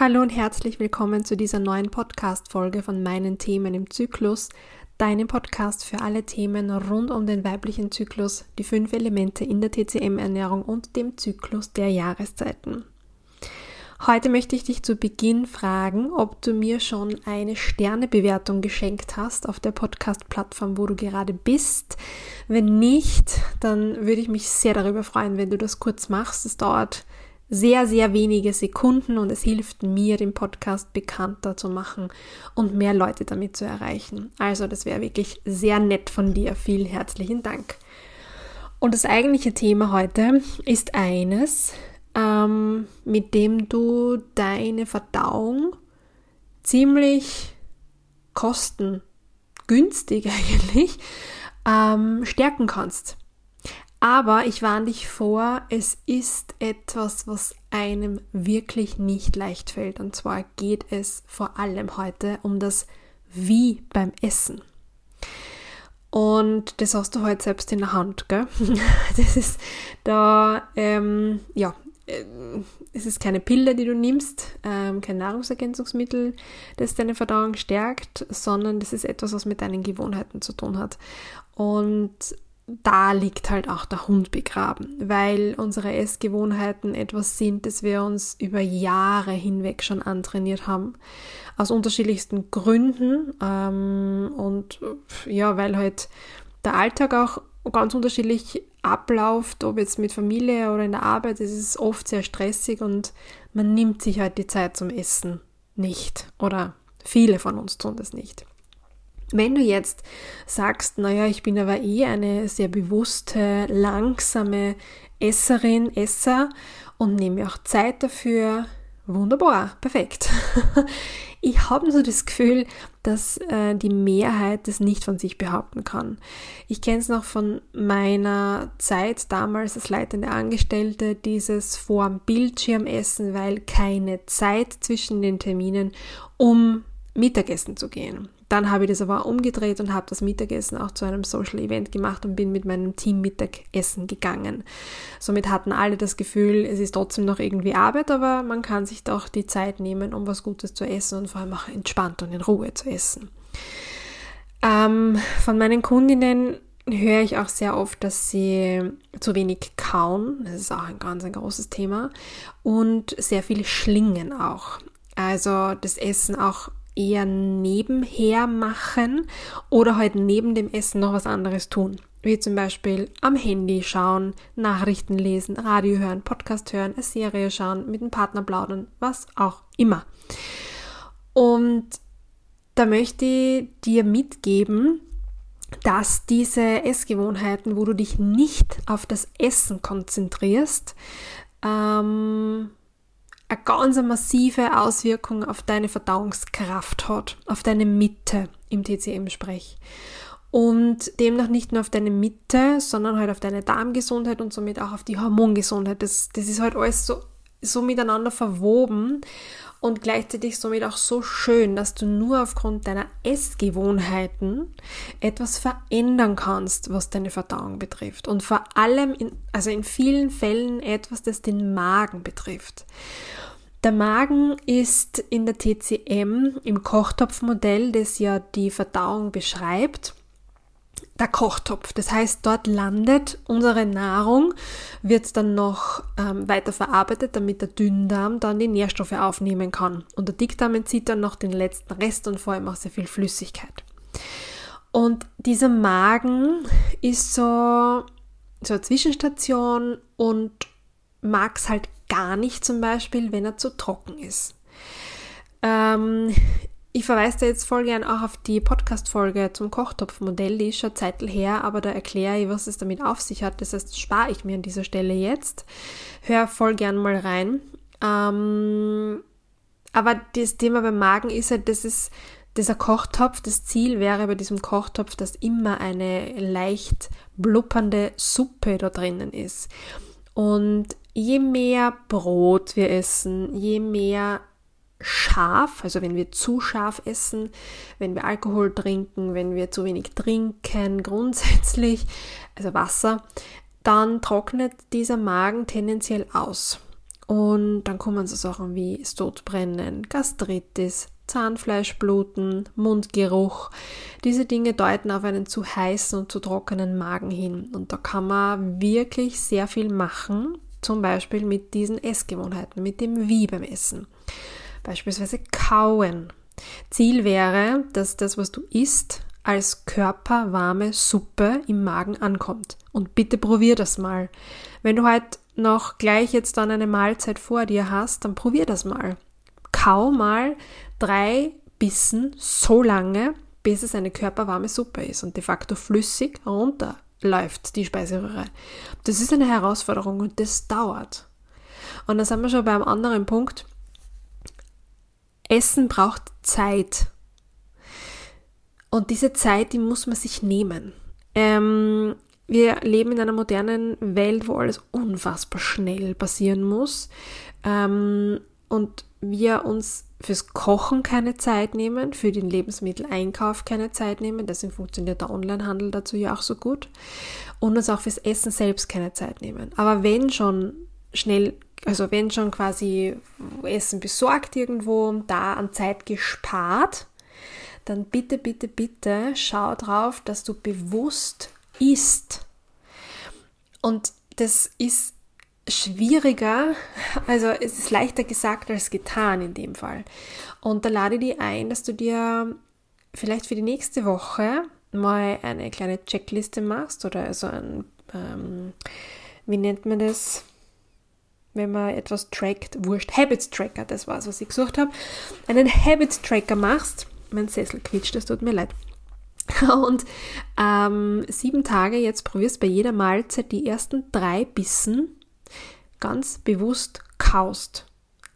Hallo und herzlich willkommen zu dieser neuen Podcast-Folge von meinen Themen im Zyklus, deinem Podcast für alle Themen rund um den weiblichen Zyklus, die fünf Elemente in der TCM-Ernährung und dem Zyklus der Jahreszeiten. Heute möchte ich dich zu Beginn fragen, ob du mir schon eine Sternebewertung geschenkt hast auf der Podcast-Plattform, wo du gerade bist. Wenn nicht, dann würde ich mich sehr darüber freuen, wenn du das kurz machst. Es dauert sehr, sehr wenige Sekunden und es hilft mir, den Podcast bekannter zu machen und mehr Leute damit zu erreichen. Also das wäre wirklich sehr nett von dir. Vielen herzlichen Dank. Und das eigentliche Thema heute ist eines, ähm, mit dem du deine Verdauung ziemlich kostengünstig eigentlich ähm, stärken kannst. Aber ich warne dich vor, es ist etwas, was einem wirklich nicht leicht fällt. Und zwar geht es vor allem heute um das Wie beim Essen. Und das hast du heute selbst in der Hand, gell? Das ist da, ähm, ja, äh, es ist keine Pille, die du nimmst, ähm, kein Nahrungsergänzungsmittel, das deine Verdauung stärkt, sondern das ist etwas, was mit deinen Gewohnheiten zu tun hat. Und da liegt halt auch der Hund begraben, weil unsere Essgewohnheiten etwas sind, das wir uns über Jahre hinweg schon antrainiert haben. Aus unterschiedlichsten Gründen. Ähm, und ja, weil halt der Alltag auch ganz unterschiedlich abläuft, ob jetzt mit Familie oder in der Arbeit, ist es oft sehr stressig und man nimmt sich halt die Zeit zum Essen nicht. Oder viele von uns tun das nicht. Wenn du jetzt sagst, naja, ich bin aber eh eine sehr bewusste, langsame Esserin, Esser und nehme auch Zeit dafür, wunderbar, perfekt. Ich habe so das Gefühl, dass äh, die Mehrheit das nicht von sich behaupten kann. Ich kenne es noch von meiner Zeit damals als leitende Angestellte, dieses vor dem Bildschirm essen, weil keine Zeit zwischen den Terminen, um Mittagessen zu gehen. Dann habe ich das aber umgedreht und habe das Mittagessen auch zu einem Social Event gemacht und bin mit meinem Team Mittagessen gegangen. Somit hatten alle das Gefühl, es ist trotzdem noch irgendwie Arbeit, aber man kann sich doch die Zeit nehmen, um was Gutes zu essen und vor allem auch entspannt und in Ruhe zu essen. Ähm, von meinen Kundinnen höre ich auch sehr oft, dass sie zu wenig kauen. Das ist auch ein ganz ein großes Thema. Und sehr viel schlingen auch. Also das Essen auch eher nebenher machen oder halt neben dem Essen noch was anderes tun. Wie zum Beispiel am Handy schauen, Nachrichten lesen, Radio hören, Podcast hören, eine Serie schauen, mit dem Partner plaudern, was auch immer. Und da möchte ich dir mitgeben, dass diese Essgewohnheiten, wo du dich nicht auf das Essen konzentrierst, ähm, eine ganz massive Auswirkung auf deine Verdauungskraft hat, auf deine Mitte im TCM-Sprech. Und demnach nicht nur auf deine Mitte, sondern halt auf deine Darmgesundheit und somit auch auf die Hormongesundheit. Das, das ist halt alles so, so miteinander verwoben und gleichzeitig somit auch so schön, dass du nur aufgrund deiner Essgewohnheiten etwas verändern kannst, was deine Verdauung betrifft. Und vor allem, in, also in vielen Fällen etwas, das den Magen betrifft. Der Magen ist in der TCM im Kochtopfmodell, das ja die Verdauung beschreibt, der Kochtopf. Das heißt, dort landet unsere Nahrung, wird dann noch ähm, weiter verarbeitet, damit der Dünndarm dann die Nährstoffe aufnehmen kann. Und der Dickdarm entzieht dann noch den letzten Rest und vor allem auch sehr viel Flüssigkeit. Und dieser Magen ist so, so eine Zwischenstation und mag es halt gar nicht zum Beispiel, wenn er zu trocken ist. Ähm, ich verweise da jetzt voll gern auch auf die Podcast-Folge zum Kochtopfmodell, die ist schon Zeitl her, aber da erkläre ich, was es damit auf sich hat. Das heißt, spare ich mir an dieser Stelle jetzt. Hör voll gern mal rein. Ähm, aber das Thema beim Magen ist halt, das ist dieser Kochtopf, das Ziel wäre bei diesem Kochtopf, dass immer eine leicht blubbernde Suppe da drinnen ist. Und je mehr Brot wir essen, je mehr scharf, also wenn wir zu scharf essen, wenn wir Alkohol trinken, wenn wir zu wenig trinken, grundsätzlich, also Wasser, dann trocknet dieser Magen tendenziell aus. Und dann kommen so Sachen wie Sodbrennen, Gastritis, Zahnfleischbluten, Mundgeruch. Diese Dinge deuten auf einen zu heißen und zu trockenen Magen hin. Und da kann man wirklich sehr viel machen, zum Beispiel mit diesen Essgewohnheiten, mit dem Wie beim Essen. Beispielsweise kauen. Ziel wäre, dass das, was du isst, als körperwarme Suppe im Magen ankommt. Und bitte probier das mal. Wenn du halt noch gleich jetzt dann eine Mahlzeit vor dir hast, dann probier das mal. Kau mal drei Bissen so lange, bis es eine körperwarme Suppe ist und de facto flüssig runterläuft, die Speiseröhre. Das ist eine Herausforderung und das dauert. Und da sind wir schon beim anderen Punkt. Essen braucht Zeit. Und diese Zeit, die muss man sich nehmen. Ähm, wir leben in einer modernen Welt, wo alles unfassbar schnell passieren muss. Ähm, und wir uns fürs Kochen keine Zeit nehmen, für den Lebensmitteleinkauf keine Zeit nehmen, deswegen funktioniert der Onlinehandel dazu ja auch so gut, und uns auch fürs Essen selbst keine Zeit nehmen. Aber wenn schon schnell, also wenn schon quasi Essen besorgt irgendwo, da an Zeit gespart, dann bitte, bitte, bitte schau drauf, dass du bewusst isst. Und das ist schwieriger, also es ist leichter gesagt als getan in dem Fall. Und da lade ich dich ein, dass du dir vielleicht für die nächste Woche mal eine kleine Checkliste machst oder so ein, ähm, wie nennt man das, wenn man etwas trackt, wurscht, Habits Tracker, das war es, was ich gesucht habe, einen Habits Tracker machst, mein Sessel quietscht, das tut mir leid. Und ähm, sieben Tage jetzt probierst bei jeder Mahlzeit die ersten drei Bissen ganz bewusst kaust.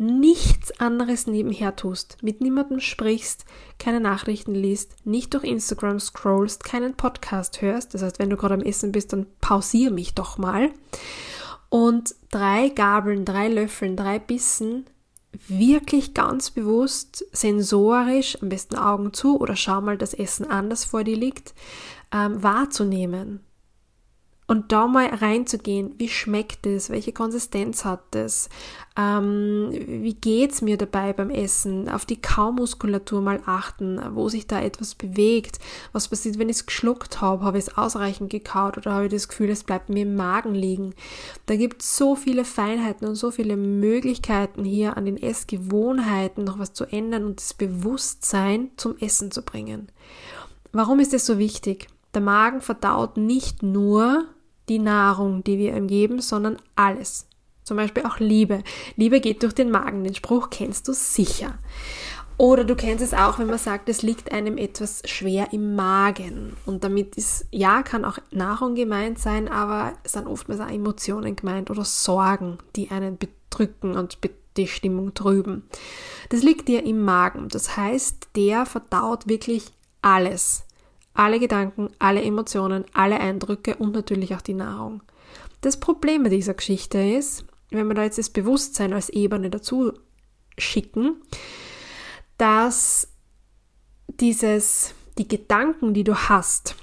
Nichts anderes nebenher tust, mit niemandem sprichst, keine Nachrichten liest, nicht durch Instagram scrollst, keinen Podcast hörst. Das heißt, wenn du gerade am Essen bist, dann pausier mich doch mal. Und drei Gabeln, drei Löffeln, drei Bissen wirklich ganz bewusst sensorisch, am besten Augen zu oder schau mal das Essen an, das vor dir liegt, ähm, wahrzunehmen. Und da mal reinzugehen, wie schmeckt es, welche Konsistenz hat es, ähm, wie geht's mir dabei beim Essen, auf die Kaumuskulatur mal achten, wo sich da etwas bewegt, was passiert, wenn ich es geschluckt habe, habe ich es ausreichend gekaut oder habe ich das Gefühl, es bleibt mir im Magen liegen. Da gibt es so viele Feinheiten und so viele Möglichkeiten hier an den Essgewohnheiten noch was zu ändern und das Bewusstsein zum Essen zu bringen. Warum ist es so wichtig? Der Magen verdaut nicht nur die Nahrung, die wir ihm geben, sondern alles. Zum Beispiel auch Liebe. Liebe geht durch den Magen. Den Spruch kennst du sicher. Oder du kennst es auch, wenn man sagt, es liegt einem etwas schwer im Magen. Und damit ist, ja, kann auch Nahrung gemeint sein, aber es sind oftmals auch Emotionen gemeint oder Sorgen, die einen bedrücken und die Stimmung trüben. Das liegt dir im Magen. Das heißt, der verdaut wirklich alles alle Gedanken, alle Emotionen, alle Eindrücke und natürlich auch die Nahrung. Das Problem mit dieser Geschichte ist, wenn wir da jetzt das Bewusstsein als Ebene dazu schicken, dass dieses, die Gedanken, die du hast,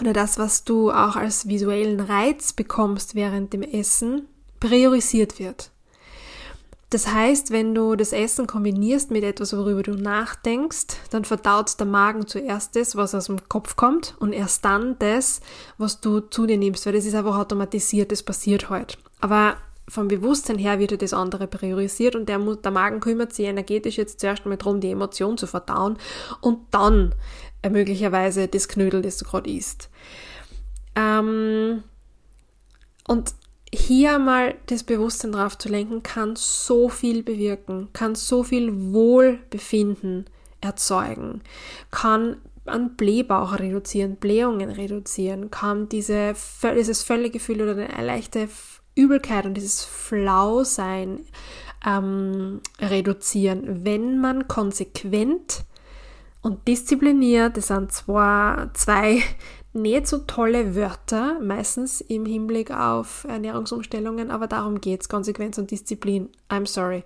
oder das, was du auch als visuellen Reiz bekommst während dem Essen, priorisiert wird. Das heißt, wenn du das Essen kombinierst mit etwas, worüber du nachdenkst, dann verdaut der Magen zuerst das, was aus dem Kopf kommt und erst dann das, was du zu dir nimmst, weil das ist einfach automatisiert, das passiert halt. Aber vom Bewusstsein her wird das andere priorisiert und der, der Magen kümmert sich energetisch jetzt zuerst mal darum, die Emotion zu verdauen und dann äh, möglicherweise das Knödel, das du gerade isst. Ähm, und hier mal das Bewusstsein drauf zu lenken, kann so viel bewirken, kann so viel Wohlbefinden erzeugen, kann an Blähbauch reduzieren, Blähungen reduzieren, kann diese, dieses Völlegefühl oder eine leichte Übelkeit und dieses Flausein ähm, reduzieren, wenn man konsequent und diszipliniert, das sind zwar zwei nicht so tolle Wörter, meistens im Hinblick auf Ernährungsumstellungen, aber darum geht es, Konsequenz und Disziplin. I'm sorry.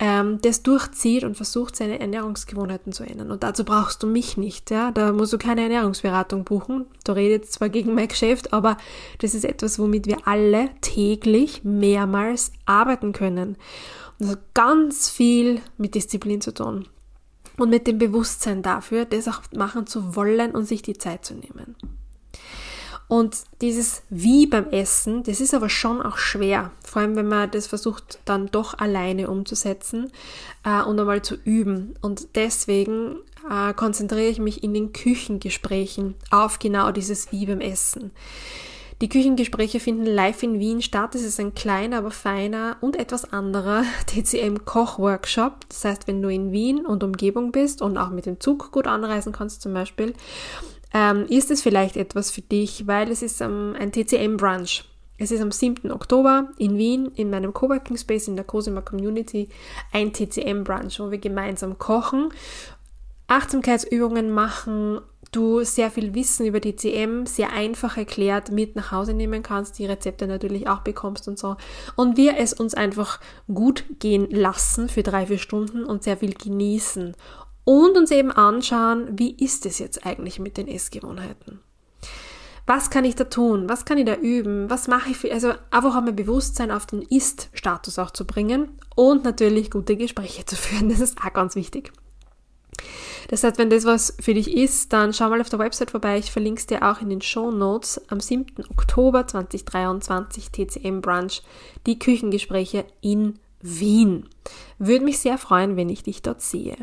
ähm, das durchzieht und versucht, seine Ernährungsgewohnheiten zu ändern. Und dazu brauchst du mich nicht. Ja? Da musst du keine Ernährungsberatung buchen. Da rede ich jetzt zwar gegen mein Geschäft, aber das ist etwas, womit wir alle täglich mehrmals arbeiten können. Und das hat ganz viel mit Disziplin zu tun. Und mit dem Bewusstsein dafür, das auch machen zu wollen und sich die Zeit zu nehmen. Und dieses Wie beim Essen, das ist aber schon auch schwer, vor allem wenn man das versucht dann doch alleine umzusetzen äh, und einmal zu üben. Und deswegen äh, konzentriere ich mich in den Küchengesprächen auf genau dieses Wie beim Essen. Die Küchengespräche finden live in Wien statt. Es ist ein kleiner, aber feiner und etwas anderer TCM-Koch-Workshop. Das heißt, wenn du in Wien und Umgebung bist und auch mit dem Zug gut anreisen kannst zum Beispiel, ähm, ist es vielleicht etwas für dich, weil es ist ähm, ein TCM-Brunch. Es ist am 7. Oktober in Wien in meinem Coworking Space in der Cosima Community ein TCM-Brunch, wo wir gemeinsam kochen, Achtsamkeitsübungen machen, du sehr viel Wissen über TCM sehr einfach erklärt mit nach Hause nehmen kannst, die Rezepte natürlich auch bekommst und so. Und wir es uns einfach gut gehen lassen für drei, vier Stunden und sehr viel genießen und uns eben anschauen, wie ist es jetzt eigentlich mit den Essgewohnheiten. Was kann ich da tun? Was kann ich da üben? Was mache ich für, also einfach einmal Bewusstsein auf den Ist-Status auch zu bringen und natürlich gute Gespräche zu führen. Das ist auch ganz wichtig. Das heißt, wenn das was für dich ist, dann schau mal auf der Website vorbei. Ich verlinke es dir auch in den Show Notes. Am 7. Oktober 2023 TCM Brunch, die Küchengespräche in Wien. Würde mich sehr freuen, wenn ich dich dort sehe.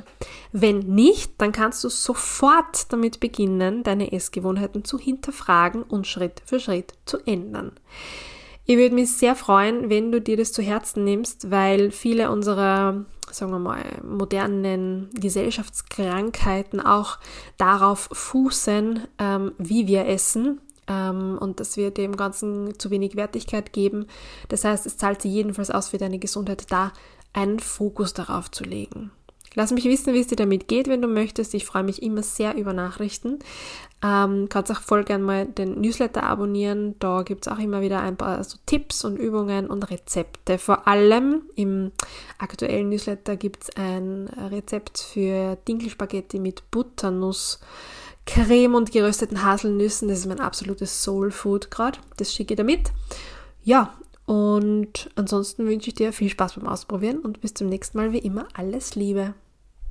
Wenn nicht, dann kannst du sofort damit beginnen, deine Essgewohnheiten zu hinterfragen und Schritt für Schritt zu ändern. Ich würde mich sehr freuen, wenn du dir das zu Herzen nimmst, weil viele unserer, sagen wir mal, modernen Gesellschaftskrankheiten auch darauf fußen, ähm, wie wir essen, ähm, und dass wir dem Ganzen zu wenig Wertigkeit geben. Das heißt, es zahlt sich jedenfalls aus für deine Gesundheit, da einen Fokus darauf zu legen. Lass mich wissen, wie es dir damit geht, wenn du möchtest. Ich freue mich immer sehr über Nachrichten. Ähm, kannst auch voll gerne mal den Newsletter abonnieren. Da gibt es auch immer wieder ein paar so Tipps und Übungen und Rezepte. Vor allem im aktuellen Newsletter gibt es ein Rezept für Dinkelspaghetti mit Butternuss. Creme und gerösteten Haselnüssen. Das ist mein absolutes Soul Food gerade. Das schicke ich damit. Ja, und ansonsten wünsche ich dir viel Spaß beim Ausprobieren und bis zum nächsten Mal wie immer alles Liebe.